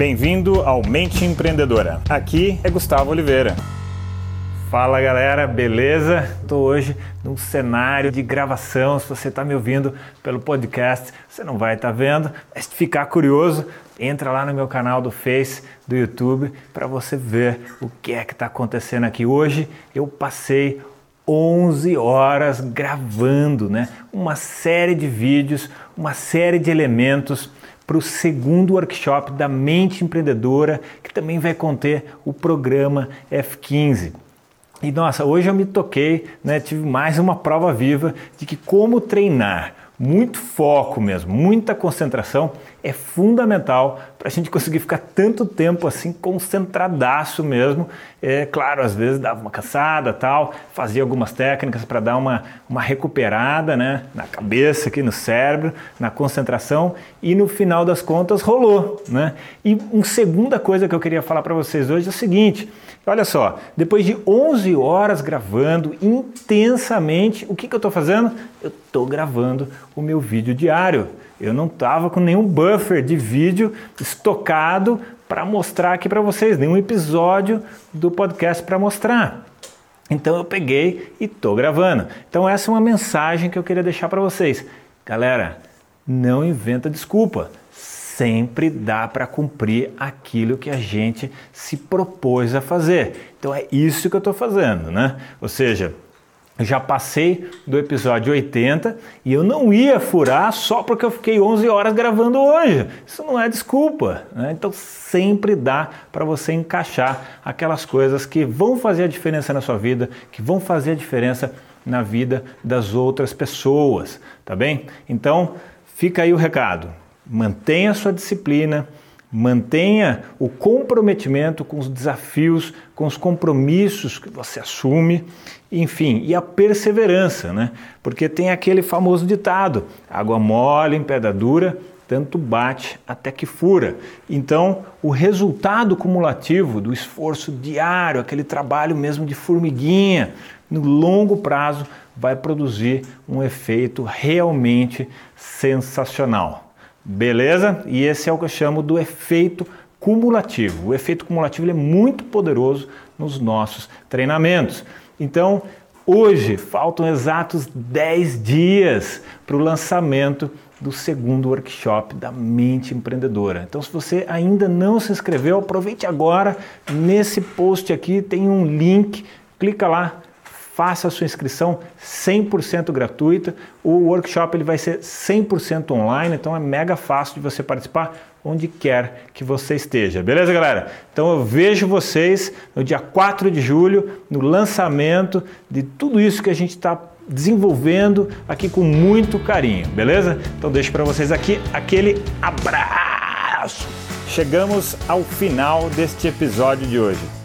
Bem-vindo ao Mente Empreendedora. Aqui é Gustavo Oliveira. Fala galera, beleza? Estou hoje num cenário de gravação. Se você está me ouvindo pelo podcast, você não vai estar tá vendo, mas se ficar curioso, entra lá no meu canal do Face, do YouTube, para você ver o que é que está acontecendo aqui. Hoje eu passei 11 horas gravando, né? Uma série de vídeos, uma série de elementos para o segundo workshop da Mente Empreendedora, que também vai conter o programa F15. E nossa, hoje eu me toquei, né, tive mais uma prova viva de que como treinar muito foco mesmo, muita concentração é fundamental para a gente conseguir ficar tanto tempo assim concentradaço mesmo. É claro, às vezes dava uma cansada, tal, fazia algumas técnicas para dar uma, uma recuperada, né, na cabeça, aqui no cérebro, na concentração e no final das contas rolou, né? E uma segunda coisa que eu queria falar para vocês hoje é o seguinte: olha só, depois de 11 horas gravando intensamente, o que, que eu estou fazendo? Eu estou gravando o meu vídeo diário. Eu não estava com nenhum buffer de vídeo estocado para mostrar aqui para vocês, nenhum episódio do podcast para mostrar. Então eu peguei e estou gravando. Então essa é uma mensagem que eu queria deixar para vocês. Galera, não inventa desculpa. Sempre dá para cumprir aquilo que a gente se propôs a fazer. Então é isso que eu estou fazendo, né? Ou seja, já passei do episódio 80 e eu não ia furar só porque eu fiquei 11 horas gravando hoje. Isso não é desculpa. Né? Então sempre dá para você encaixar aquelas coisas que vão fazer a diferença na sua vida, que vão fazer a diferença na vida das outras pessoas, tá bem? Então fica aí o recado. Mantenha a sua disciplina Mantenha o comprometimento com os desafios, com os compromissos que você assume, enfim, e a perseverança, né? Porque tem aquele famoso ditado: água mole em pedra dura, tanto bate até que fura. Então, o resultado cumulativo do esforço diário, aquele trabalho mesmo de formiguinha, no longo prazo, vai produzir um efeito realmente sensacional. Beleza? E esse é o que eu chamo do efeito cumulativo. O efeito cumulativo é muito poderoso nos nossos treinamentos. Então, hoje faltam exatos 10 dias para o lançamento do segundo workshop da Mente Empreendedora. Então, se você ainda não se inscreveu, aproveite agora. Nesse post aqui tem um link, clica lá, faça a sua inscrição 100% gratuita. O workshop ele vai ser 100% online, então é mega fácil de você participar onde quer que você esteja. Beleza, galera? Então eu vejo vocês no dia 4 de julho, no lançamento de tudo isso que a gente está desenvolvendo aqui com muito carinho, beleza? Então deixo para vocês aqui aquele abraço. Chegamos ao final deste episódio de hoje.